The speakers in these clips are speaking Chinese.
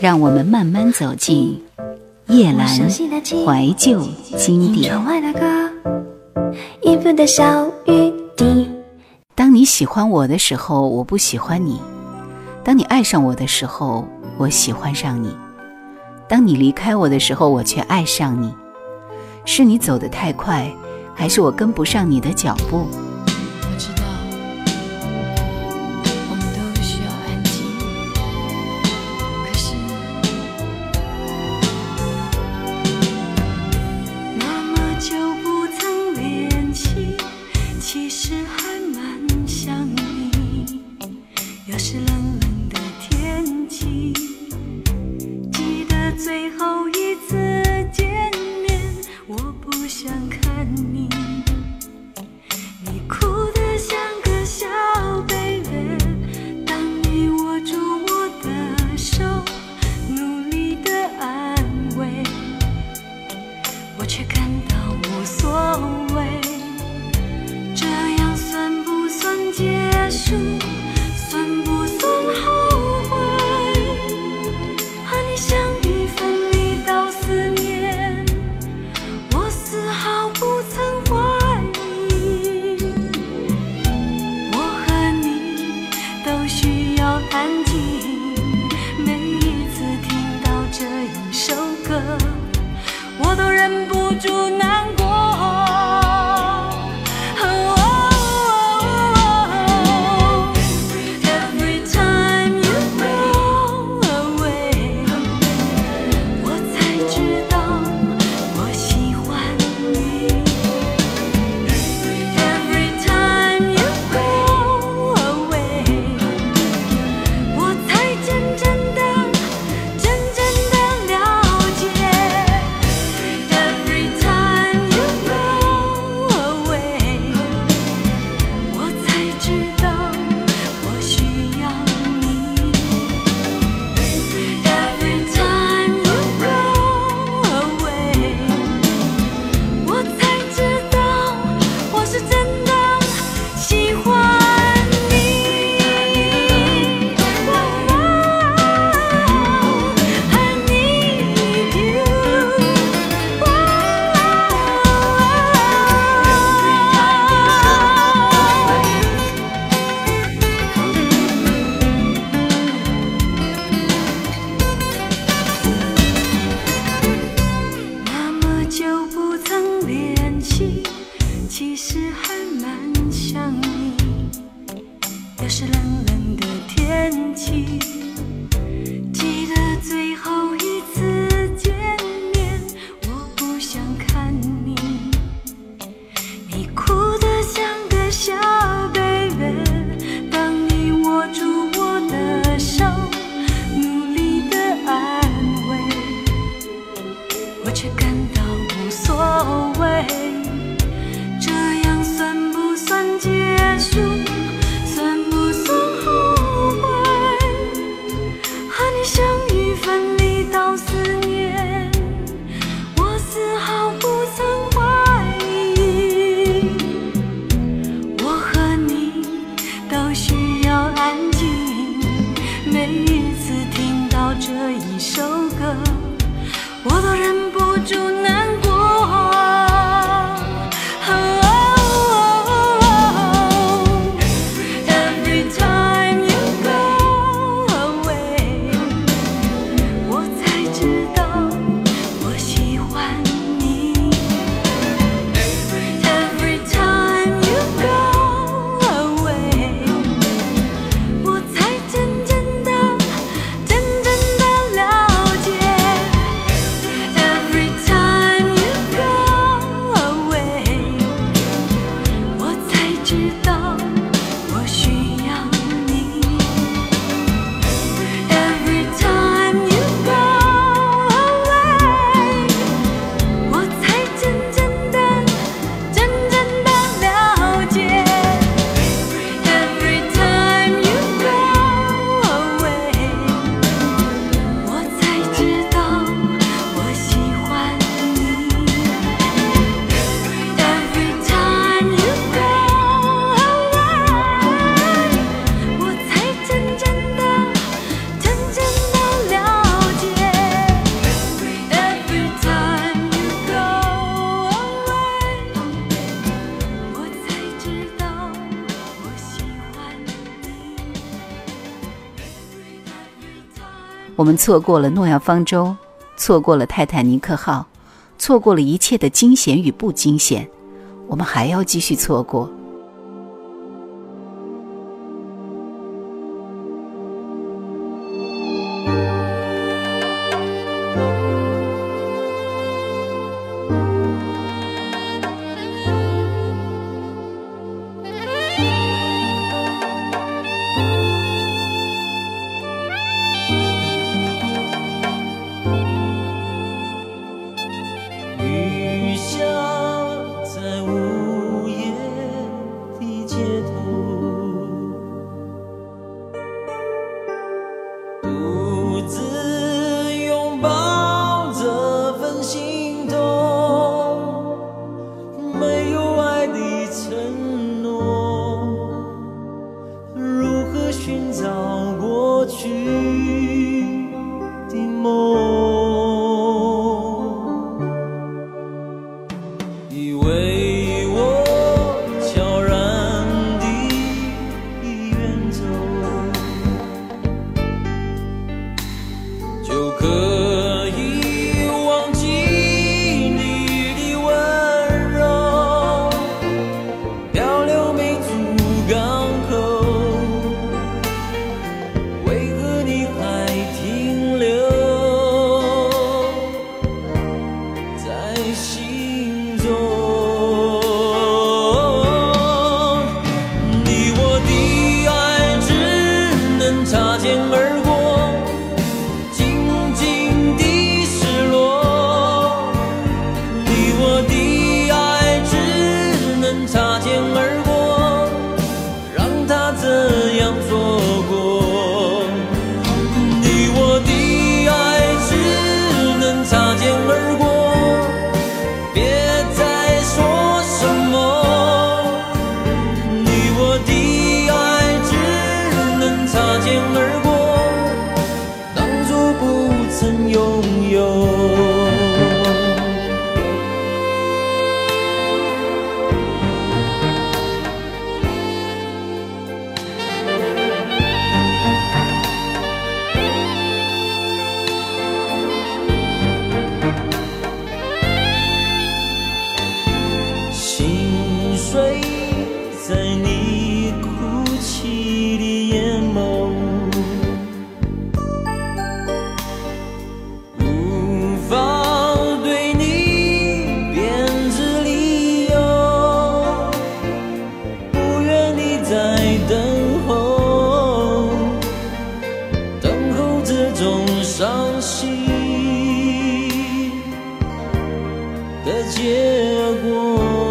让我们慢慢走进叶阑怀旧经典。一份的小雨滴当你喜欢我的时候，我不喜欢你；当你爱上我的时候，我喜欢上你；当你离开我的时候，我却爱上你。是你走得太快，还是我跟不上你的脚步？我们错过了诺亚方舟，错过了泰坦尼克号，错过了一切的惊险与不惊险，我们还要继续错过。曾拥有。过。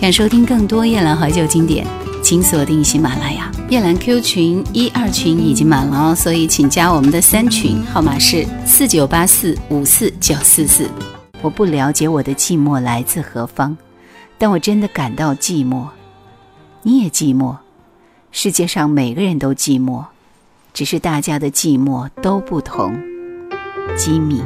想收听更多夜兰怀旧经典，请锁定喜马拉雅夜兰 Q 群一二群已经满了哦，所以请加我们的三群，号码是四九八四五四九四四。我不了解我的寂寞来自何方，但我真的感到寂寞。你也寂寞，世界上每个人都寂寞，只是大家的寂寞都不同。机密。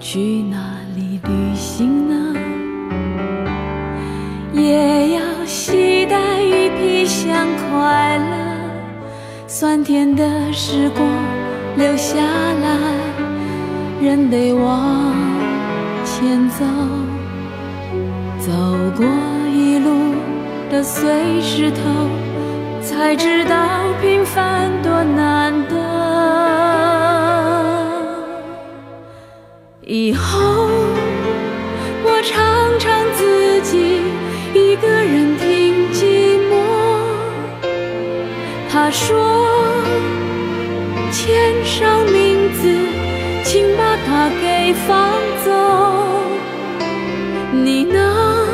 去哪里旅行呢？也要携带一匹香快乐，酸甜的时光留下来，人得往前走，走过一路的碎石头，才知道平凡多难得。以后我常常自己。一个人听寂寞，他说签上名字，请把它给放走。你呢？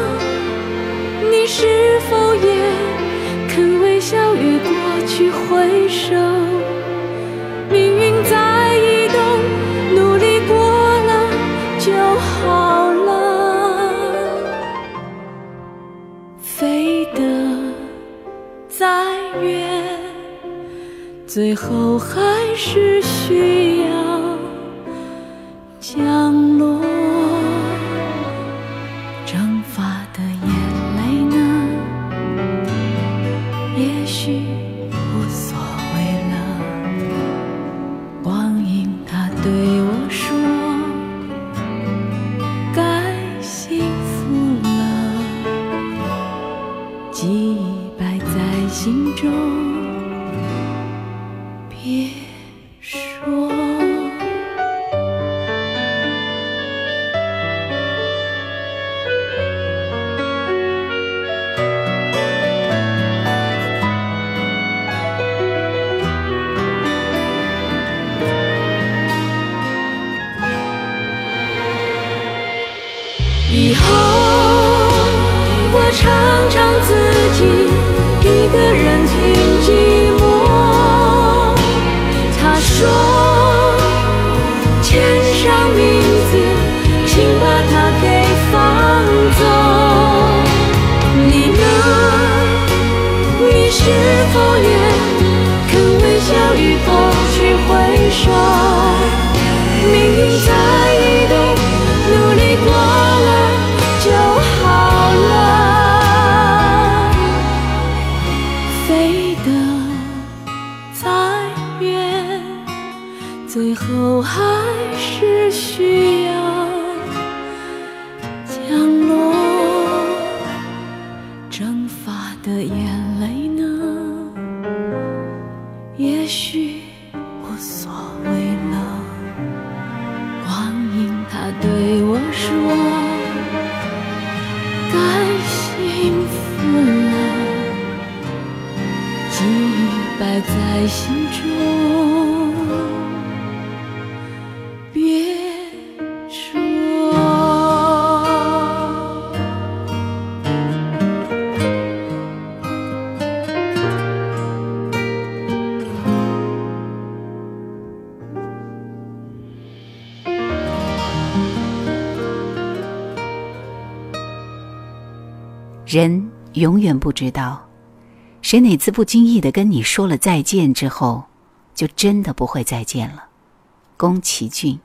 你是否也肯微笑与过去挥手？最后还是需要人永远不知道，谁哪次不经意的跟你说了再见之后，就真的不会再见了。宫崎骏。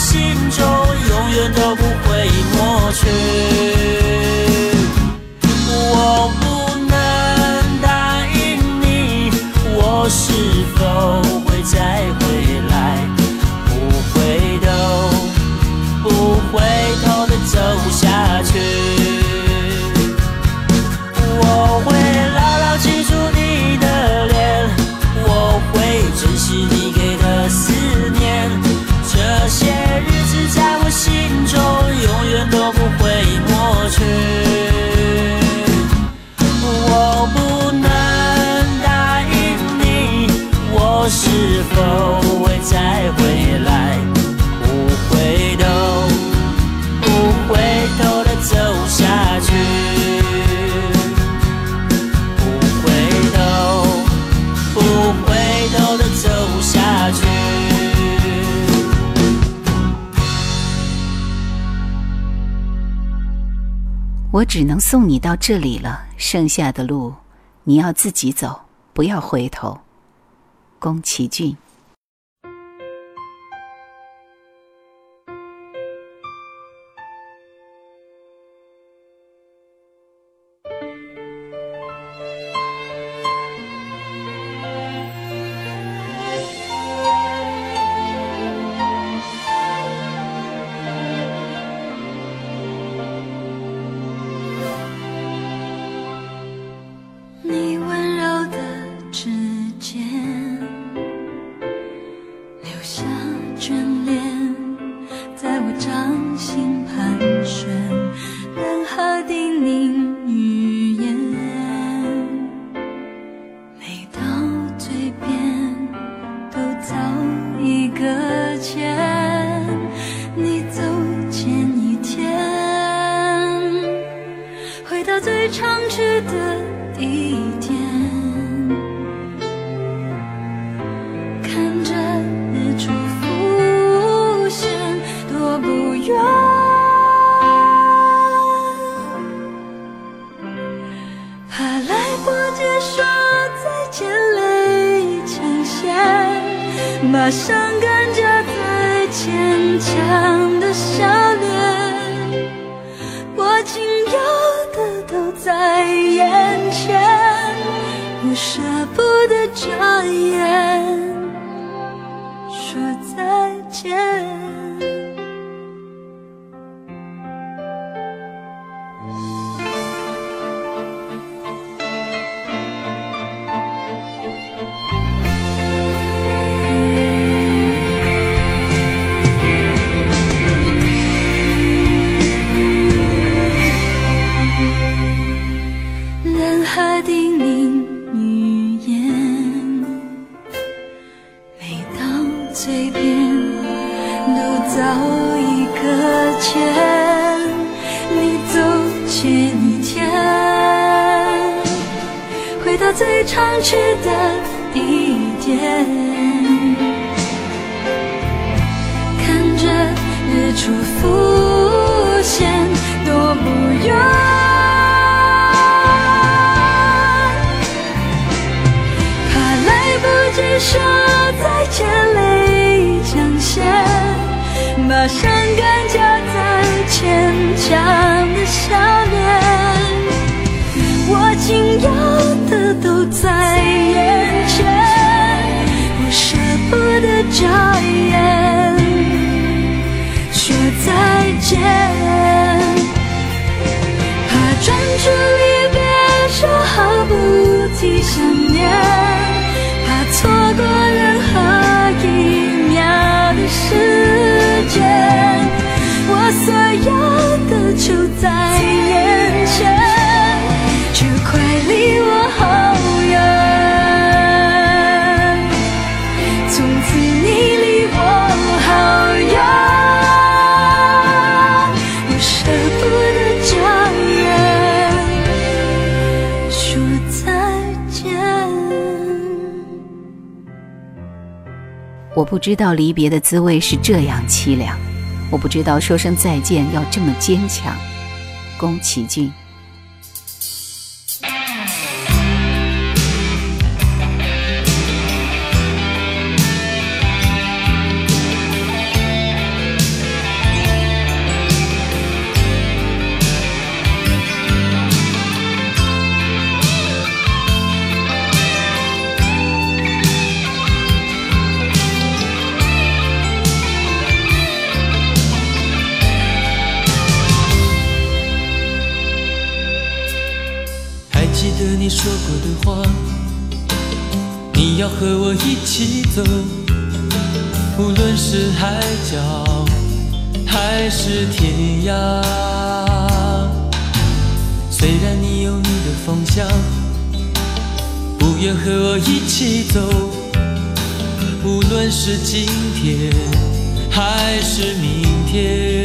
心中永远都不只能送你到这里了，剩下的路你要自己走，不要回头。宫崎骏。生和叮咛语言每到嘴边都早已搁浅你走前一天回到最常去的地点看着日出浮现多不愿说再见，泪将咸，把伤感夹在牵强的笑脸。我仅有的都在我不知道离别的滋味是这样凄凉，我不知道说声再见要这么坚强。宫崎骏。天涯。虽然你有你的方向，不愿和我一起走，无论是今天还是明天。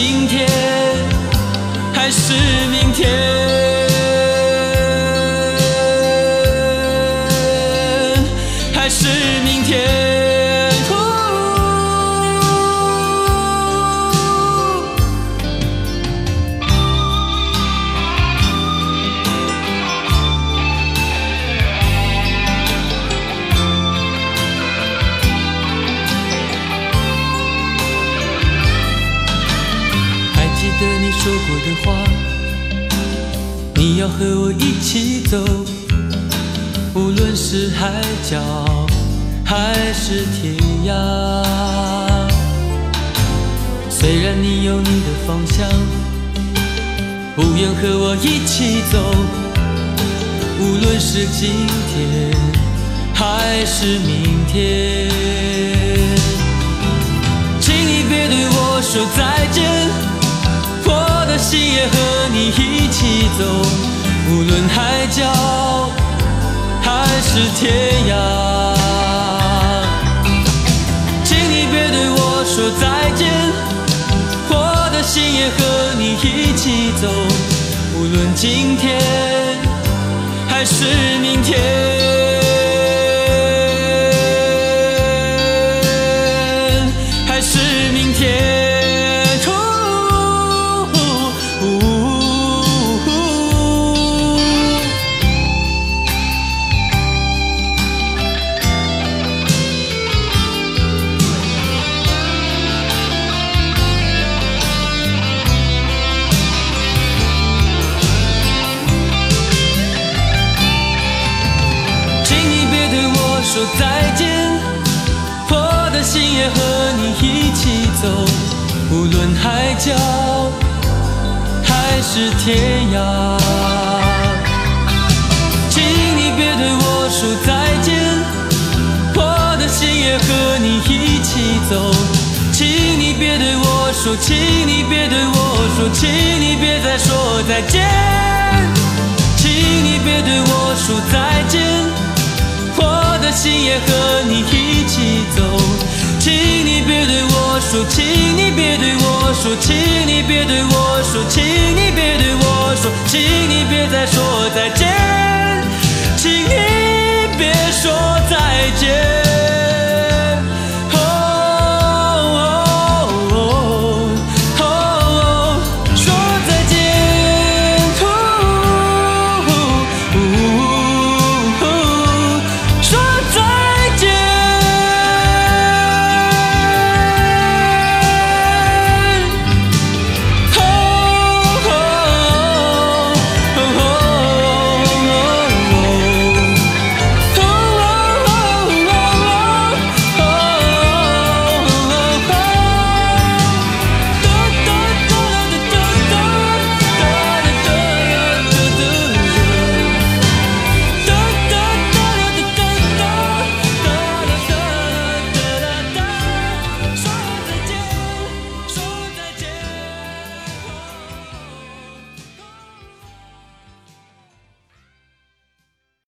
今天还是明天。和我一起走。无论是海角还是天涯，虽然你有你的方向，不愿和我一起走。无论是今天还是明天，请你别对我说再见，我的心也和你一起走。无论海角。还是天涯，请你别对我说再见，我的心也和你一起走，无论今天还是明天。心也和你一起走，无论海角还是天涯。请你别对我说再见，我的心也和你一起走。请你别对我说，请你别对我说，请你别再说再见。请你别对我说再见，我的心也和你一起走。请你别对我说，请你别对我说，请你别对我说，请你别对我说，请你别再说再见，请你别说再见。